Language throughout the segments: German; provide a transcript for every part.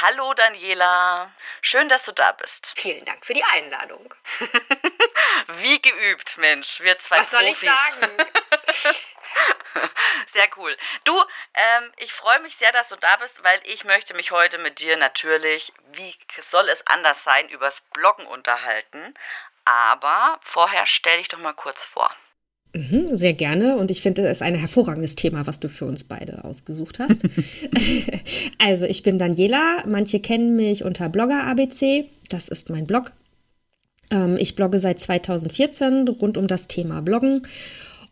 Hallo Daniela, schön, dass du da bist. Vielen Dank für die Einladung. Wie geübt, Mensch, wir zwei Was soll ich sagen? sehr cool. Du, ähm, ich freue mich sehr, dass du da bist, weil ich möchte mich heute mit dir natürlich, wie soll es anders sein, übers Bloggen unterhalten. Aber vorher stell dich doch mal kurz vor. Mhm, sehr gerne. Und ich finde, es ist ein hervorragendes Thema, was du für uns beide ausgesucht hast. also, ich bin Daniela. Manche kennen mich unter Blogger ABC. Das ist mein Blog. Ähm, ich blogge seit 2014 rund um das Thema Bloggen.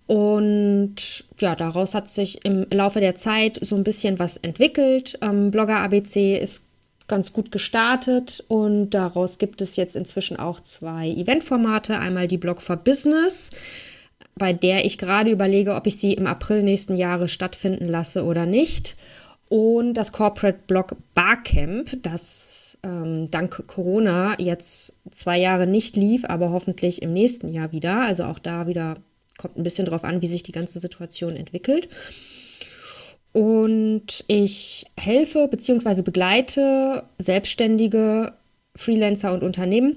Und ja, daraus hat sich im Laufe der Zeit so ein bisschen was entwickelt. Ähm, Blogger ABC ist ganz gut gestartet und daraus gibt es jetzt inzwischen auch zwei Eventformate. Einmal die Blog for Business bei der ich gerade überlege, ob ich sie im April nächsten Jahres stattfinden lasse oder nicht. Und das Corporate Blog Barcamp, das ähm, dank Corona jetzt zwei Jahre nicht lief, aber hoffentlich im nächsten Jahr wieder. Also auch da wieder kommt ein bisschen drauf an, wie sich die ganze Situation entwickelt. Und ich helfe bzw. begleite selbstständige Freelancer und Unternehmen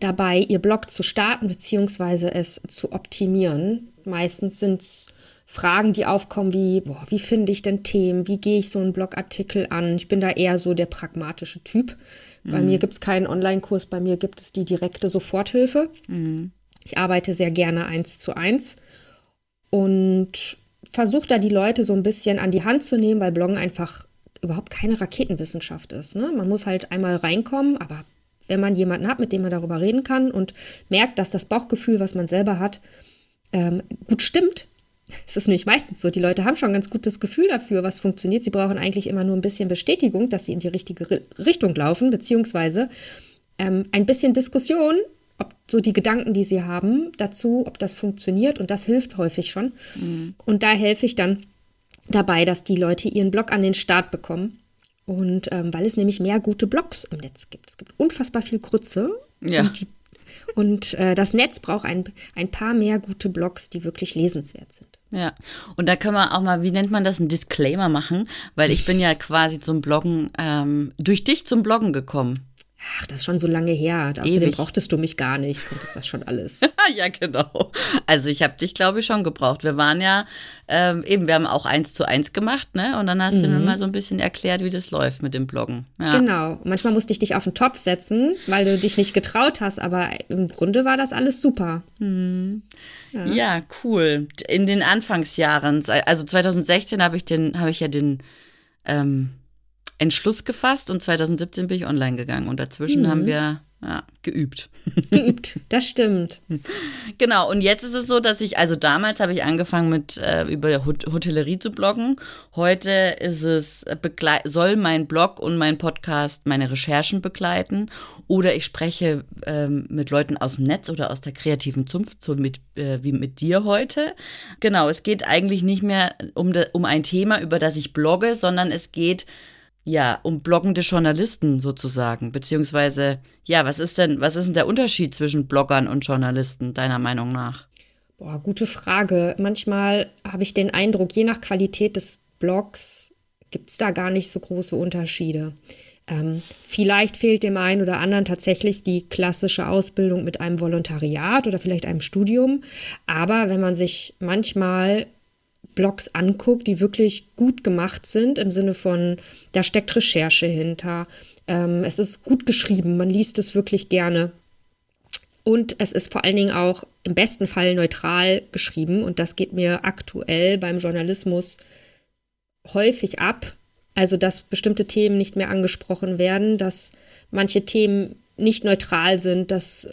dabei, ihr Blog zu starten bzw. es zu optimieren. Meistens sind es Fragen, die aufkommen wie, boah, wie finde ich denn Themen? Wie gehe ich so einen Blogartikel an? Ich bin da eher so der pragmatische Typ. Mhm. Bei mir gibt es keinen Online-Kurs, bei mir gibt es die direkte Soforthilfe. Mhm. Ich arbeite sehr gerne eins zu eins und versuche da die Leute so ein bisschen an die Hand zu nehmen, weil Bloggen einfach überhaupt keine Raketenwissenschaft ist. Ne? Man muss halt einmal reinkommen, aber wenn man jemanden hat, mit dem man darüber reden kann und merkt, dass das Bauchgefühl, was man selber hat, ähm, gut stimmt. Es ist nämlich meistens so, die Leute haben schon ein ganz gutes Gefühl dafür, was funktioniert. Sie brauchen eigentlich immer nur ein bisschen Bestätigung, dass sie in die richtige Richtung laufen, beziehungsweise ähm, ein bisschen Diskussion, ob so die Gedanken, die sie haben, dazu, ob das funktioniert. Und das hilft häufig schon. Mhm. Und da helfe ich dann dabei, dass die Leute ihren Blog an den Start bekommen und ähm, weil es nämlich mehr gute Blogs im Netz gibt. Es gibt unfassbar viel Grütze. Ja. Und, die, und äh, das Netz braucht ein, ein paar mehr gute Blogs, die wirklich lesenswert sind. Ja, und da können wir auch mal, wie nennt man das, ein Disclaimer machen, weil ich bin ja quasi zum Bloggen, ähm, durch dich zum Bloggen gekommen. Ach, das ist schon so lange her. Außerdem Ewig. brauchtest du mich gar nicht. Konntest das schon alles. ja, genau. Also ich habe dich, glaube ich, schon gebraucht. Wir waren ja, ähm, eben, wir haben auch eins zu eins gemacht, ne? Und dann hast mhm. du mir mhm. mal so ein bisschen erklärt, wie das läuft mit dem Bloggen. Ja. Genau. Manchmal musste ich dich auf den Topf setzen, weil du dich nicht getraut hast, aber im Grunde war das alles super. Mhm. Ja. ja, cool. In den Anfangsjahren, also 2016 habe ich den, habe ich ja den ähm, Entschluss gefasst und 2017 bin ich online gegangen und dazwischen mhm. haben wir ja, geübt. Geübt, das stimmt. Genau, und jetzt ist es so, dass ich, also damals habe ich angefangen mit äh, über Hotellerie zu bloggen. Heute ist es, äh, soll mein Blog und mein Podcast meine Recherchen begleiten oder ich spreche ähm, mit Leuten aus dem Netz oder aus der kreativen Zunft, so mit, äh, wie mit dir heute. Genau, es geht eigentlich nicht mehr um, um ein Thema, über das ich blogge, sondern es geht ja, um bloggende Journalisten sozusagen, beziehungsweise, ja, was ist denn, was ist denn der Unterschied zwischen Bloggern und Journalisten, deiner Meinung nach? Boah, gute Frage. Manchmal habe ich den Eindruck, je nach Qualität des Blogs gibt es da gar nicht so große Unterschiede. Ähm, vielleicht fehlt dem einen oder anderen tatsächlich die klassische Ausbildung mit einem Volontariat oder vielleicht einem Studium. Aber wenn man sich manchmal Blogs anguckt, die wirklich gut gemacht sind, im Sinne von, da steckt Recherche hinter. Ähm, es ist gut geschrieben, man liest es wirklich gerne. Und es ist vor allen Dingen auch im besten Fall neutral geschrieben. Und das geht mir aktuell beim Journalismus häufig ab. Also, dass bestimmte Themen nicht mehr angesprochen werden, dass manche Themen nicht neutral sind, dass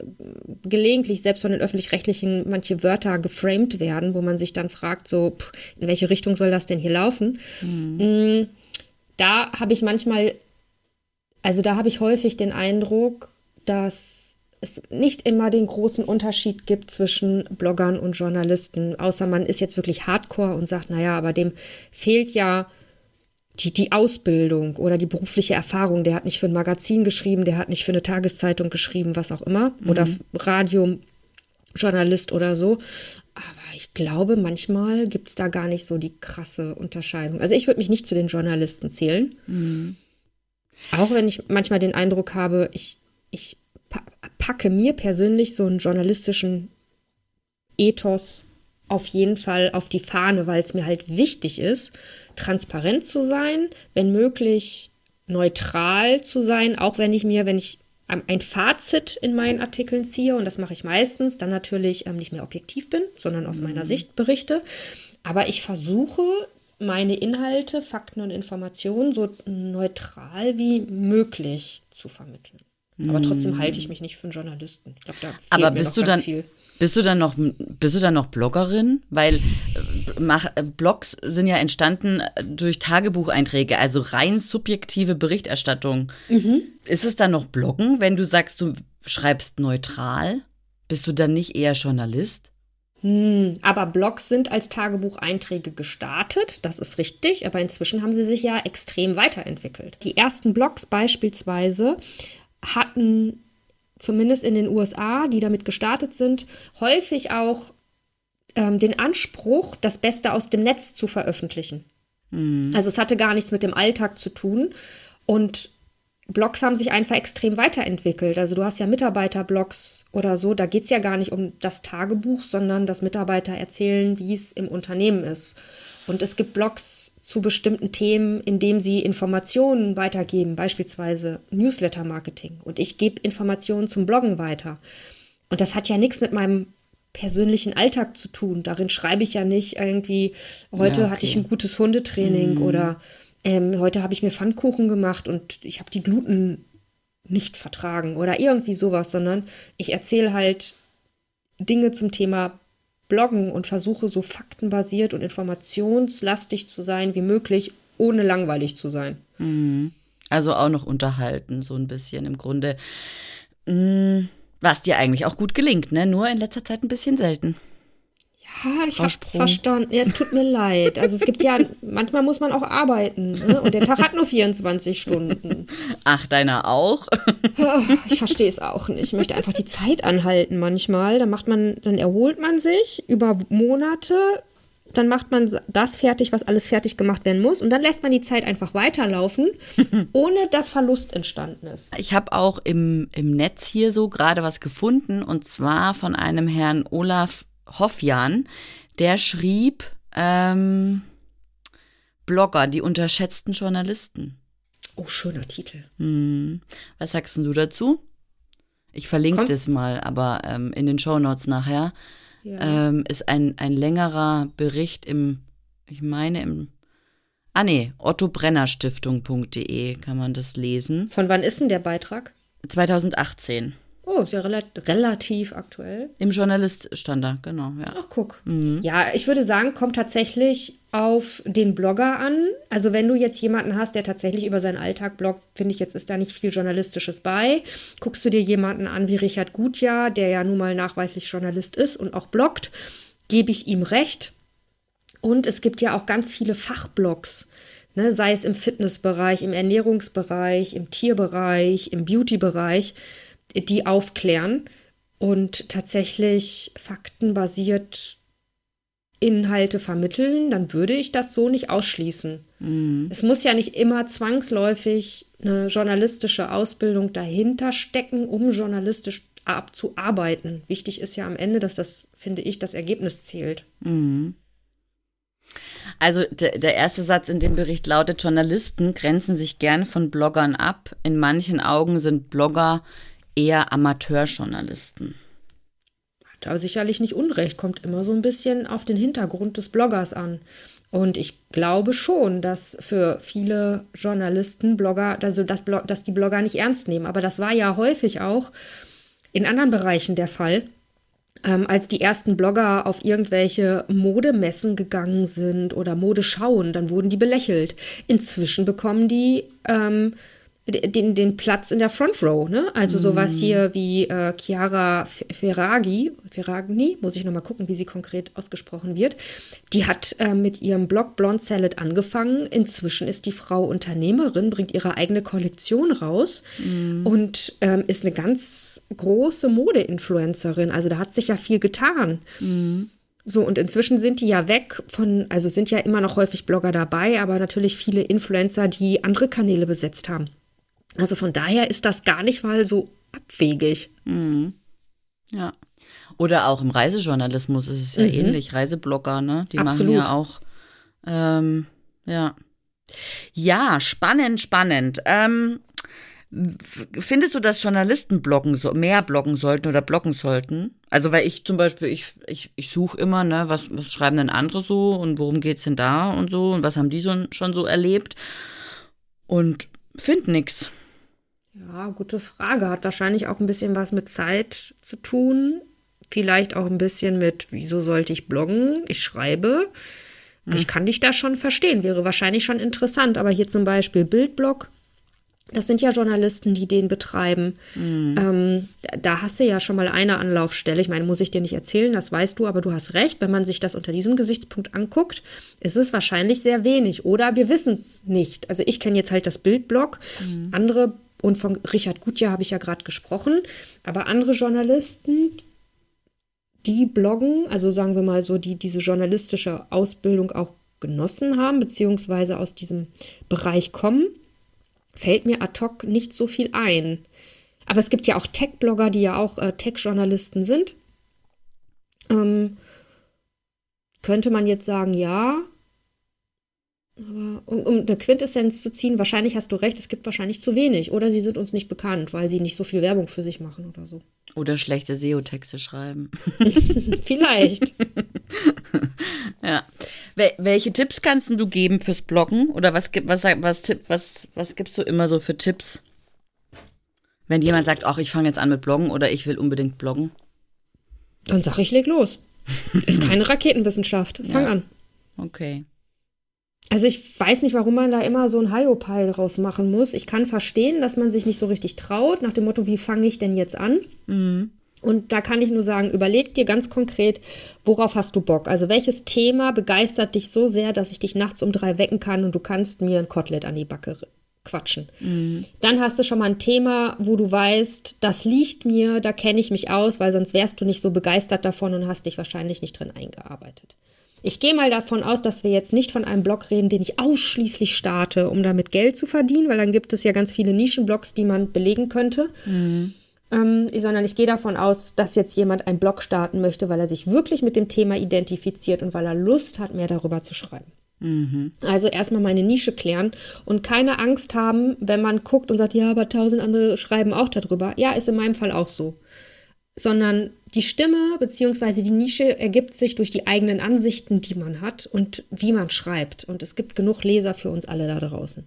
gelegentlich selbst von den öffentlich-rechtlichen manche Wörter geframed werden, wo man sich dann fragt, so, in welche Richtung soll das denn hier laufen? Mhm. Mm, da habe ich manchmal, also da habe ich häufig den Eindruck, dass es nicht immer den großen Unterschied gibt zwischen Bloggern und Journalisten, außer man ist jetzt wirklich hardcore und sagt, naja, aber dem fehlt ja die, die Ausbildung oder die berufliche Erfahrung. Der hat nicht für ein Magazin geschrieben, der hat nicht für eine Tageszeitung geschrieben, was auch immer, mhm. oder Radiojournalist oder so. Aber ich glaube, manchmal gibt es da gar nicht so die krasse Unterscheidung. Also ich würde mich nicht zu den Journalisten zählen. Mhm. Auch wenn ich manchmal den Eindruck habe, ich, ich packe mir persönlich so einen journalistischen Ethos auf jeden Fall auf die Fahne, weil es mir halt wichtig ist, transparent zu sein, wenn möglich neutral zu sein, auch wenn ich mir, wenn ich ein Fazit in meinen Artikeln ziehe, und das mache ich meistens, dann natürlich ähm, nicht mehr objektiv bin, sondern aus mhm. meiner Sicht berichte. Aber ich versuche, meine Inhalte, Fakten und Informationen so neutral wie möglich zu vermitteln. Aber trotzdem mhm. halte ich mich nicht für einen Journalisten. Ich glaube, da fehlt Aber bist du dann viel. Bist du dann noch bist du dann noch Bloggerin? Weil äh, mach, äh, Blogs sind ja entstanden äh, durch Tagebucheinträge, also rein subjektive Berichterstattung. Mhm. Ist es dann noch Bloggen, wenn du sagst, du schreibst neutral? Bist du dann nicht eher Journalist? Hm, aber Blogs sind als Tagebucheinträge gestartet, das ist richtig, aber inzwischen haben sie sich ja extrem weiterentwickelt. Die ersten Blogs beispielsweise hatten zumindest in den USA, die damit gestartet sind, häufig auch ähm, den Anspruch, das Beste aus dem Netz zu veröffentlichen. Mhm. Also es hatte gar nichts mit dem Alltag zu tun. Und Blogs haben sich einfach extrem weiterentwickelt. Also du hast ja Mitarbeiterblogs oder so, da geht es ja gar nicht um das Tagebuch, sondern dass Mitarbeiter erzählen, wie es im Unternehmen ist. Und es gibt Blogs zu bestimmten Themen, in denen sie Informationen weitergeben, beispielsweise Newsletter-Marketing. Und ich gebe Informationen zum Bloggen weiter. Und das hat ja nichts mit meinem persönlichen Alltag zu tun. Darin schreibe ich ja nicht irgendwie, heute ja, okay. hatte ich ein gutes Hundetraining mhm. oder ähm, heute habe ich mir Pfannkuchen gemacht und ich habe die Gluten nicht vertragen oder irgendwie sowas, sondern ich erzähle halt Dinge zum Thema bloggen und versuche so faktenbasiert und informationslastig zu sein wie möglich, ohne langweilig zu sein. Mhm. Also auch noch unterhalten, so ein bisschen im Grunde. Mm, was dir eigentlich auch gut gelingt, ne? Nur in letzter Zeit ein bisschen selten. Ja, ich habe es verstanden. Ja, es tut mir leid. Also es gibt ja, manchmal muss man auch arbeiten. Ne? Und der Tag hat nur 24 Stunden. Ach, deiner auch? Ich verstehe es auch nicht. Ich möchte einfach die Zeit anhalten manchmal. Dann macht man, dann erholt man sich über Monate. Dann macht man das fertig, was alles fertig gemacht werden muss. Und dann lässt man die Zeit einfach weiterlaufen, ohne dass Verlust entstanden ist. Ich habe auch im, im Netz hier so gerade was gefunden. Und zwar von einem Herrn Olaf Hoffjan, der schrieb ähm, Blogger, die unterschätzten Journalisten. Oh, schöner Titel. Hm. Was sagst du dazu? Ich verlinke Komm. das mal, aber ähm, in den Show Notes nachher ja. ähm, ist ein, ein längerer Bericht im, ich meine im, ah nee, ottobrennerstiftung.de kann man das lesen. Von wann ist denn der Beitrag? 2018. Oh, ist ja rel relativ aktuell. Im Journalist stand da, genau. Ja. Ach, guck. Mhm. Ja, ich würde sagen, kommt tatsächlich auf den Blogger an. Also, wenn du jetzt jemanden hast, der tatsächlich über seinen Alltag bloggt, finde ich, jetzt ist da nicht viel Journalistisches bei. Guckst du dir jemanden an wie Richard Gutjahr, der ja nun mal nachweislich Journalist ist und auch bloggt, gebe ich ihm recht. Und es gibt ja auch ganz viele Fachblogs. Ne, sei es im Fitnessbereich, im Ernährungsbereich, im Tierbereich, im Beautybereich die aufklären und tatsächlich faktenbasiert Inhalte vermitteln, dann würde ich das so nicht ausschließen. Mhm. Es muss ja nicht immer zwangsläufig eine journalistische Ausbildung dahinter stecken, um journalistisch abzuarbeiten. Wichtig ist ja am Ende, dass das, finde ich, das Ergebnis zählt. Mhm. Also der, der erste Satz in dem Bericht lautet, Journalisten grenzen sich gern von Bloggern ab. In manchen Augen sind Blogger eher Amateurjournalisten. Hat aber sicherlich nicht Unrecht, kommt immer so ein bisschen auf den Hintergrund des Bloggers an. Und ich glaube schon, dass für viele Journalisten Blogger, also dass, dass die Blogger nicht ernst nehmen. Aber das war ja häufig auch in anderen Bereichen der Fall. ähm, als die ersten Blogger auf irgendwelche Modemessen gegangen sind oder Modeschauen, dann wurden die belächelt. Inzwischen bekommen die ähm, den, den Platz in der Front Row, ne? Also sowas Mhm. hier wie äh, Chiara Ferragni, Ferragni, muss ich nochmal gucken, wie sie konkret ausgesprochen wird. Die hat äh, mit ihrem Blog Blonde Salad angefangen. Inzwischen ist die Frau Unternehmerin, bringt ihre eigene Kollektion raus Mhm. und ähm, ist eine ganz große Mode-Influencerin. Also da hat sich ja viel getan. So, und inzwischen sind die ja weg von, also sind ja immer noch häufig Blogger dabei, aber natürlich viele Influencer, die andere Kanäle besetzt haben. Also von daher ist das gar nicht mal so abwegig. Ja. Oder auch im Reisejournalismus ist es ja ähnlich. Reiseblogger, ne? Die Mhm. Absolut. machen ja auch. Ähm, ja. Ja, spannend, spannend. Ähm, findest du, dass Journalisten bloggen so, mehr bloggen sollten oder bloggen sollten? Also, weil ich zum Beispiel, ich, ich, ich suche immer, ne, was, was schreiben denn andere so und worum geht's denn da und so und was haben die so, schon so erlebt? Und find nix. Ja, gute Frage. Hat wahrscheinlich auch ein bisschen was mit Zeit zu tun. Vielleicht auch ein bisschen mit, wieso sollte ich bloggen? Ich schreibe. Ich kann dich da schon verstehen. Wäre wahrscheinlich schon interessant. Aber hier zum Beispiel Bildblog. Das sind ja Journalisten, die den betreiben. Ähm, da- hast du ja schon mal eine Anlaufstelle. Ich meine, muss ich dir nicht erzählen, das weißt du, aber du hast recht. Wenn man sich das unter diesem Gesichtspunkt anguckt, ist es wahrscheinlich sehr wenig. Oder wir wissen es nicht. Also ich kenne jetzt halt das Bildblog. Andere, und von Richard Gutjahr habe ich ja gerade gesprochen, aber andere Journalisten, die bloggen, also sagen wir mal so, die diese journalistische Ausbildung auch genossen haben, beziehungsweise aus diesem Bereich kommen, fällt mir ad hoc nicht so viel ein. Aber es gibt ja auch Tech-Blogger, die ja auch äh, Tech-Journalisten sind. Ähm, könnte man jetzt sagen, ja. Aber um, um eine Quintessenz zu ziehen, wahrscheinlich hast du recht, es gibt wahrscheinlich zu wenig. Oder sie sind uns nicht bekannt, weil sie nicht so viel Werbung für sich machen oder so. Oder schlechte SEO-Texte schreiben. Vielleicht. Ja. Wel welche Tipps kannst du geben fürs Bloggen? Oder was, gibt- was, was, was, was gibst du immer so für Tipps? Wenn jemand sagt, ach, ich fange jetzt an mit Bloggen oder ich will unbedingt bloggen. Dann sag ich, leg los. Ist keine Raketenwissenschaft. Fang Ja. an. Okay. Also ich weiß nicht, warum man da immer so ein Hiopai draus machen muss. Ich kann verstehen, dass man sich nicht so richtig traut, nach dem Motto, wie fange ich denn jetzt an? Und da kann ich nur sagen, überleg dir ganz konkret, worauf hast du Bock? Also welches Thema begeistert dich so sehr, dass ich dich nachts um drei wecken kann und du kannst mir ein Kotelett an die Backe quatschen. Dann hast du schon mal ein Thema, wo du weißt, das liegt mir, da kenne ich mich aus, weil sonst wärst du nicht so begeistert davon und hast dich wahrscheinlich nicht drin eingearbeitet. Ich gehe mal davon aus, dass wir jetzt nicht von einem Blog reden, den ich ausschließlich starte, um damit Geld zu verdienen, weil dann gibt es ja ganz viele Nischenblogs, die man belegen könnte. Ähm, sondern ich gehe davon aus, dass jetzt jemand einen Blog starten möchte, weil er sich wirklich mit dem Thema identifiziert und weil er Lust hat, mehr darüber zu schreiben. Also erstmal meine Nische klären und keine Angst haben, wenn man guckt und sagt, ja, aber tausend andere schreiben auch darüber. Ja, ist in meinem Fall auch so. Sondern die Stimme bzw. die Nische ergibt sich durch die eigenen Ansichten, die man hat und wie man schreibt. Und es gibt genug Leser für uns alle da draußen.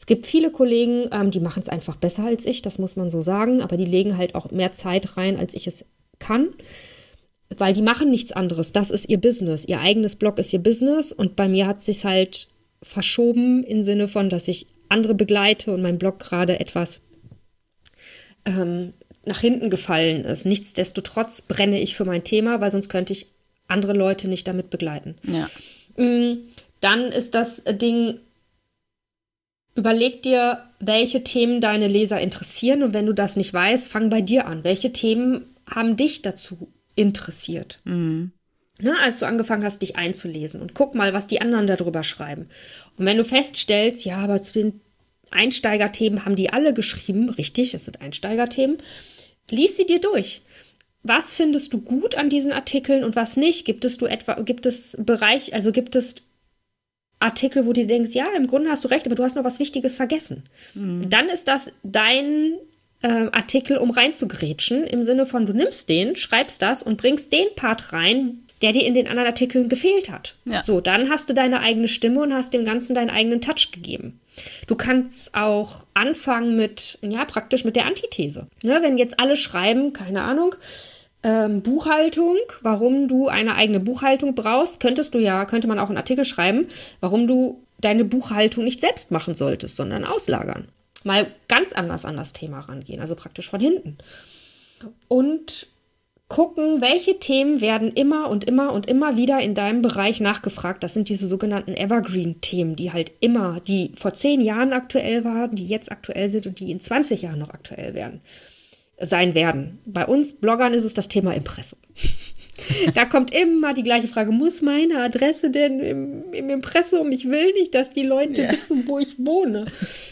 Es gibt viele Kollegen, ähm, die machen es einfach besser als ich, das muss man so sagen, aber die legen halt auch mehr Zeit rein, als ich es kann weil die machen nichts anderes. Das ist ihr Business. Ihr eigenes Blog ist ihr Business und bei mir hat sich halt verschoben im Sinne von, dass ich andere begleite und mein Blog gerade etwas ähm, nach hinten gefallen ist. Nichtsdestotrotz brenne ich für mein Thema, weil sonst könnte ich andere Leute nicht damit begleiten. Ja. Mm, Dann ist das Ding, überleg dir, welche Themen deine Leser interessieren und wenn du das nicht weißt, fang bei dir an. Welche Themen haben dich dazu interessiert? Ne, als du angefangen hast, dich einzulesen und guck mal, was die anderen darüber schreiben. Und wenn du feststellst, ja, aber zu den Einsteigerthemen haben die alle geschrieben, richtig, das sind Einsteigerthemen, lies sie dir durch. Was findest du gut an diesen Artikeln und was nicht? Gibt es du etwa, gibt es Bereich, also gibt es Artikel, wo du denkst, ja, im Grunde hast du recht, aber du hast noch was Wichtiges vergessen. Dann ist das dein äh, Artikel, um reinzugrätschen, im Sinne von, du nimmst den, schreibst das und bringst den Part rein, der dir in den anderen Artikeln gefehlt hat. Ja. So, dann hast du deine eigene Stimme und hast dem Ganzen deinen eigenen Touch gegeben. Du kannst auch anfangen mit, ja, praktisch mit der Antithese. Ne, wenn jetzt alle schreiben, keine Ahnung, ähm, Buchhaltung, warum du eine eigene Buchhaltung brauchst, könntest du ja, könnte man auch einen Artikel schreiben, warum du deine Buchhaltung nicht selbst machen solltest, sondern auslagern. Mal ganz anders an das Thema rangehen, also praktisch von hinten. Und gucken, welche Themen werden immer und immer und immer wieder in deinem Bereich nachgefragt. Das sind diese sogenannten Evergreen-Themen, die halt immer, die vor zehn Jahren aktuell waren, die jetzt aktuell sind und die in 20 Jahren noch aktuell werden sein werden. Bei uns Bloggern ist es das Thema Impressum. da kommt immer die gleiche Frage, muss meine Adresse denn im, im Impressum? Ich will nicht, dass die Leute ja. wissen, wo ich wohne.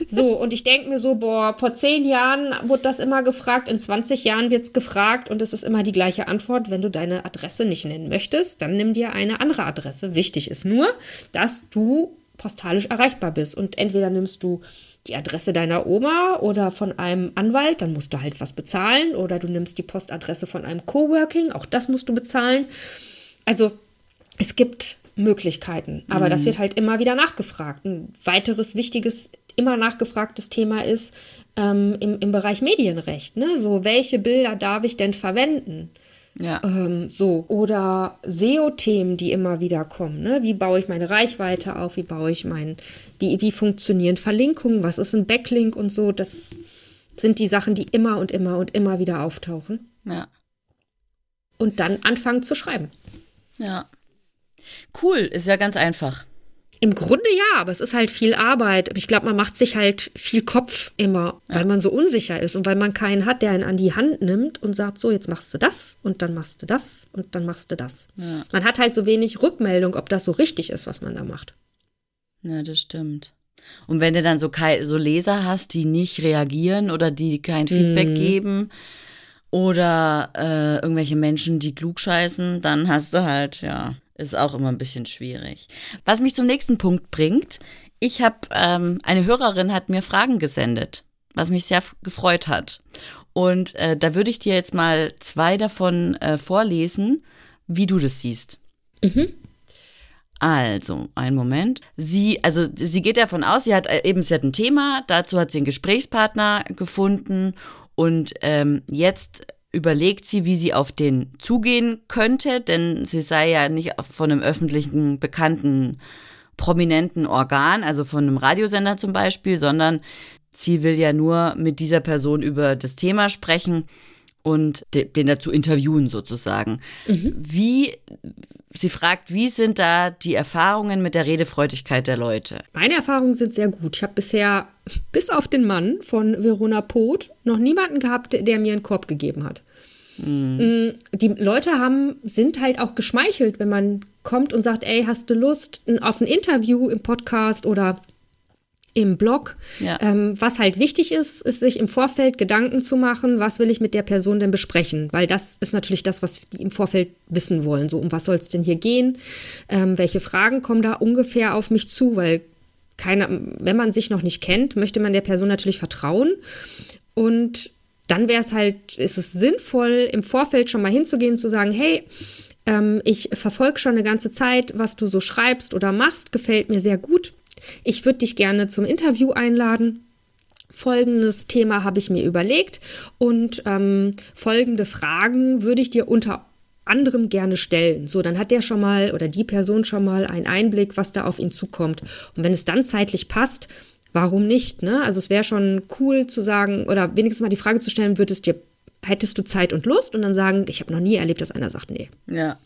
So, und ich denke mir so, boah, vor zehn Jahren wurde das immer gefragt, in 20 Jahren wird es gefragt und es ist immer die gleiche Antwort. Wenn du deine Adresse nicht nennen möchtest, dann nimm dir eine andere Adresse. Wichtig ist nur, dass du postalisch erreichbar bist. Und entweder nimmst du die Adresse deiner Oma oder von einem Anwalt, dann musst du halt was bezahlen. Oder du nimmst die Postadresse von einem Coworking, auch das musst du bezahlen. Also es gibt Möglichkeiten, aber mhm. das wird halt immer wieder nachgefragt. Ein weiteres wichtiges, immer nachgefragtes Thema ist ähm, im, im Bereich Medienrecht. Ne? So, welche Bilder darf ich denn verwenden? Ja. Ähm, so. Oder SEO-Themen, die immer wieder kommen. Ne? Wie baue ich meine Reichweite auf? Wie baue ich mein, wie, wie funktionieren Verlinkungen? Was ist ein Backlink und so? Das sind die Sachen, die immer und immer und immer wieder auftauchen. Ja. Und dann anfangen zu schreiben. Ja. Cool, ist ja ganz einfach. Im Grunde ja, aber es ist halt viel Arbeit. Ich glaube, man macht sich halt viel Kopf immer, ja. weil man so unsicher ist und weil man keinen hat, der einen an die Hand nimmt und sagt, so, jetzt machst du das und dann machst du das und dann machst du das. Ja. Man hat halt so wenig Rückmeldung, ob das so richtig ist, was man da macht. Ja, das stimmt. Und wenn du dann so, so Leser hast, die nicht reagieren oder die kein Feedback mhm. geben oder äh, irgendwelche Menschen, die klugscheißen, dann hast du halt, ja, ist auch immer ein bisschen schwierig. Was mich zum nächsten Punkt bringt, ich habe, ähm, eine Hörerin hat mir Fragen gesendet, was mich sehr gefreut hat. Und äh, da würde ich dir jetzt mal zwei davon äh, vorlesen, wie du das siehst. Mhm. Also, einen Moment. Sie, also sie geht davon aus, sie hat äh, eben, sie hat ein Thema, dazu hat sie einen Gesprächspartner gefunden und ähm, jetzt überlegt sie, wie sie auf den zugehen könnte, denn sie sei ja nicht von einem öffentlichen, bekannten, prominenten Organ, also von einem Radiosender zum Beispiel, sondern sie will ja nur mit dieser Person über das Thema sprechen und den dazu interviewen sozusagen. Mhm. Wie, sie fragt, wie sind da die Erfahrungen mit der Redefreudigkeit der Leute? Meine Erfahrungen sind sehr gut. Ich habe bisher, bis auf den Mann von Verona Poth, noch niemanden gehabt, der mir einen Korb gegeben hat. Mhm. Die Leute haben, sind halt auch geschmeichelt, wenn man kommt und sagt, ey, hast du Lust auf ein Interview im Podcast oder im Blog. Ja. Ähm, was halt wichtig ist, ist sich im Vorfeld Gedanken zu machen, was will ich mit der Person denn besprechen? Weil das ist natürlich das, was die im Vorfeld wissen wollen. So, um was soll es denn hier gehen? Ähm, welche Fragen kommen da ungefähr auf mich zu? Weil keiner, wenn man sich noch nicht kennt, möchte man der Person natürlich vertrauen. Und dann wäre es halt, ist es sinnvoll, im Vorfeld schon mal hinzugehen und zu sagen, hey, ähm, ich verfolge schon eine ganze Zeit, was du so schreibst oder machst, gefällt mir sehr gut ich würde dich gerne zum Interview einladen. Folgendes Thema habe ich mir überlegt und ähm, folgende Fragen würde ich dir unter anderem gerne stellen. So, dann hat der schon mal oder die Person schon mal einen Einblick, was da auf ihn zukommt. Und wenn es dann zeitlich passt, warum nicht? Ne? Also es wäre schon cool zu sagen oder wenigstens mal die Frage zu stellen, würdest dir hättest du Zeit und Lust und dann sagen, ich habe noch nie erlebt, dass einer sagt, nee. Ja,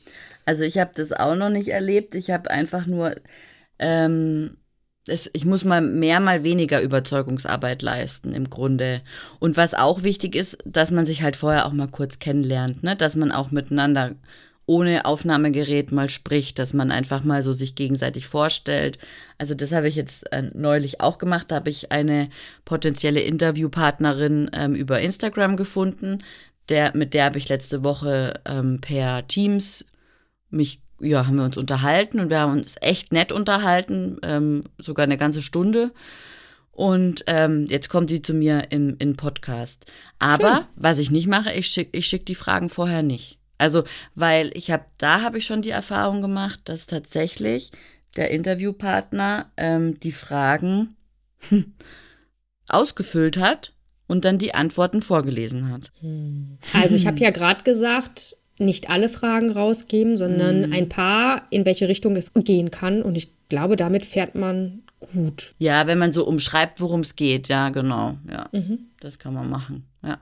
also ich habe das auch noch nicht erlebt. Ich habe einfach nur ähm, es, ich muss mal mehr, mal weniger Überzeugungsarbeit leisten im Grunde. Und was auch wichtig ist, dass man sich halt vorher auch mal kurz kennenlernt, ne? dass man auch miteinander ohne Aufnahmegerät mal spricht, dass man einfach mal so sich gegenseitig vorstellt. Also das habe ich jetzt äh, neulich auch gemacht. Da habe ich eine potenzielle Interviewpartnerin ähm, über Instagram gefunden. Der, mit der habe ich letzte Woche ähm, per Teams mich ja, haben wir uns unterhalten und wir haben uns echt nett unterhalten, ähm, sogar eine ganze Stunde. Und ähm, jetzt kommt die zu mir im, im Podcast. Aber Schön. was ich nicht mache, ich schicke ich schick die Fragen vorher nicht. Also, weil ich habe, da habe ich schon die Erfahrung gemacht, dass tatsächlich der Interviewpartner ähm, die Fragen ausgefüllt hat und dann die Antworten vorgelesen hat. Also ich habe ja gerade gesagt, nicht alle Fragen rausgeben, sondern Mhm. ein paar, in welche Richtung es gehen kann. Und ich glaube, damit fährt man gut. Ja, wenn man so umschreibt, worum es geht, ja, genau. Ja, das kann man machen. Ja.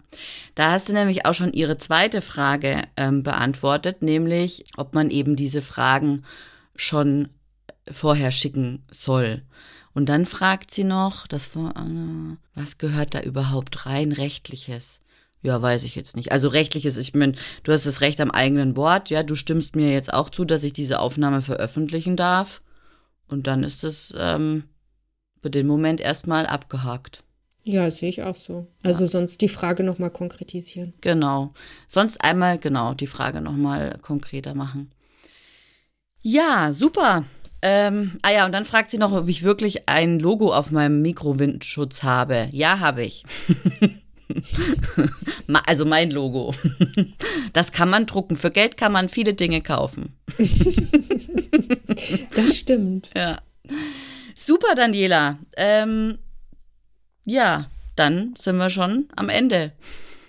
Da hast du nämlich auch schon ihre zweite Frage ähm, beantwortet, nämlich, ob man eben diese Fragen schon vorher schicken soll. Und dann fragt sie noch, das äh, was gehört da überhaupt rein rechtliches? Ja, weiß ich jetzt nicht. Also rechtliches, ich meine, du hast das Recht am eigenen Wort, ja, du stimmst mir jetzt auch zu, dass ich diese Aufnahme veröffentlichen darf. Und dann ist es ähm, für den Moment erstmal abgehakt. Ja, sehe ich auch so. Also sonst die Frage nochmal konkretisieren. Genau. Sonst einmal, genau, die Frage nochmal konkreter machen. Ja, super. Ähm, ah ja, und dann fragt sie noch, ob ich wirklich ein Logo auf meinem Mikrowindschutz habe. Ja, habe ich. Also mein Logo. Das kann man drucken. Für Geld kann man viele Dinge kaufen. Das stimmt. Ja. Super, Daniela. Ähm, ja, dann sind wir schon am Ende.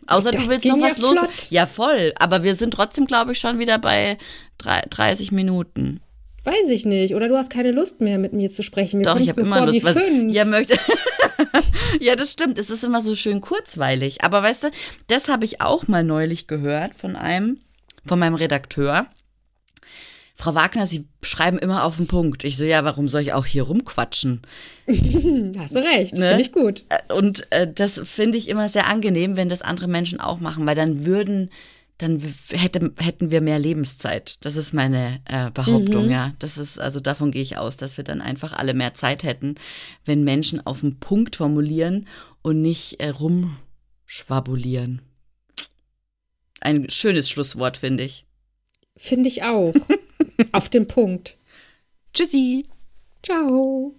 Außer Das du willst noch was ja los. Ja, voll. Aber wir sind trotzdem, glaube ich, schon wieder bei drei- 30 Minuten. Weiß ich nicht. Oder du hast keine Lust mehr, mit mir zu sprechen. Mir Doch, ich habe immer vor Lust. Was, fünf. ja, möchte. ja, das stimmt. Es ist immer so schön kurzweilig. Aber weißt du, das habe ich auch mal neulich gehört von einem, von meinem Redakteur. Frau Wagner, Sie schreiben immer auf den Punkt. Ich so, ja, warum soll ich auch hier rumquatschen? Hast du recht. Ne? Finde ich gut. Äh, Und äh, das finde ich immer sehr angenehm, wenn das andere Menschen auch machen, weil dann würden, dann hätte, hätten wir mehr Lebenszeit. Das ist meine äh, Behauptung, ja. Das ist, also davon gehe ich aus, dass wir dann einfach alle mehr Zeit hätten, wenn Menschen auf den Punkt formulieren und nicht äh, rumschwabulieren. Ein schönes Schlusswort, finde ich. Finde ich auch. Auf den Punkt. Tschüssi! Ciao.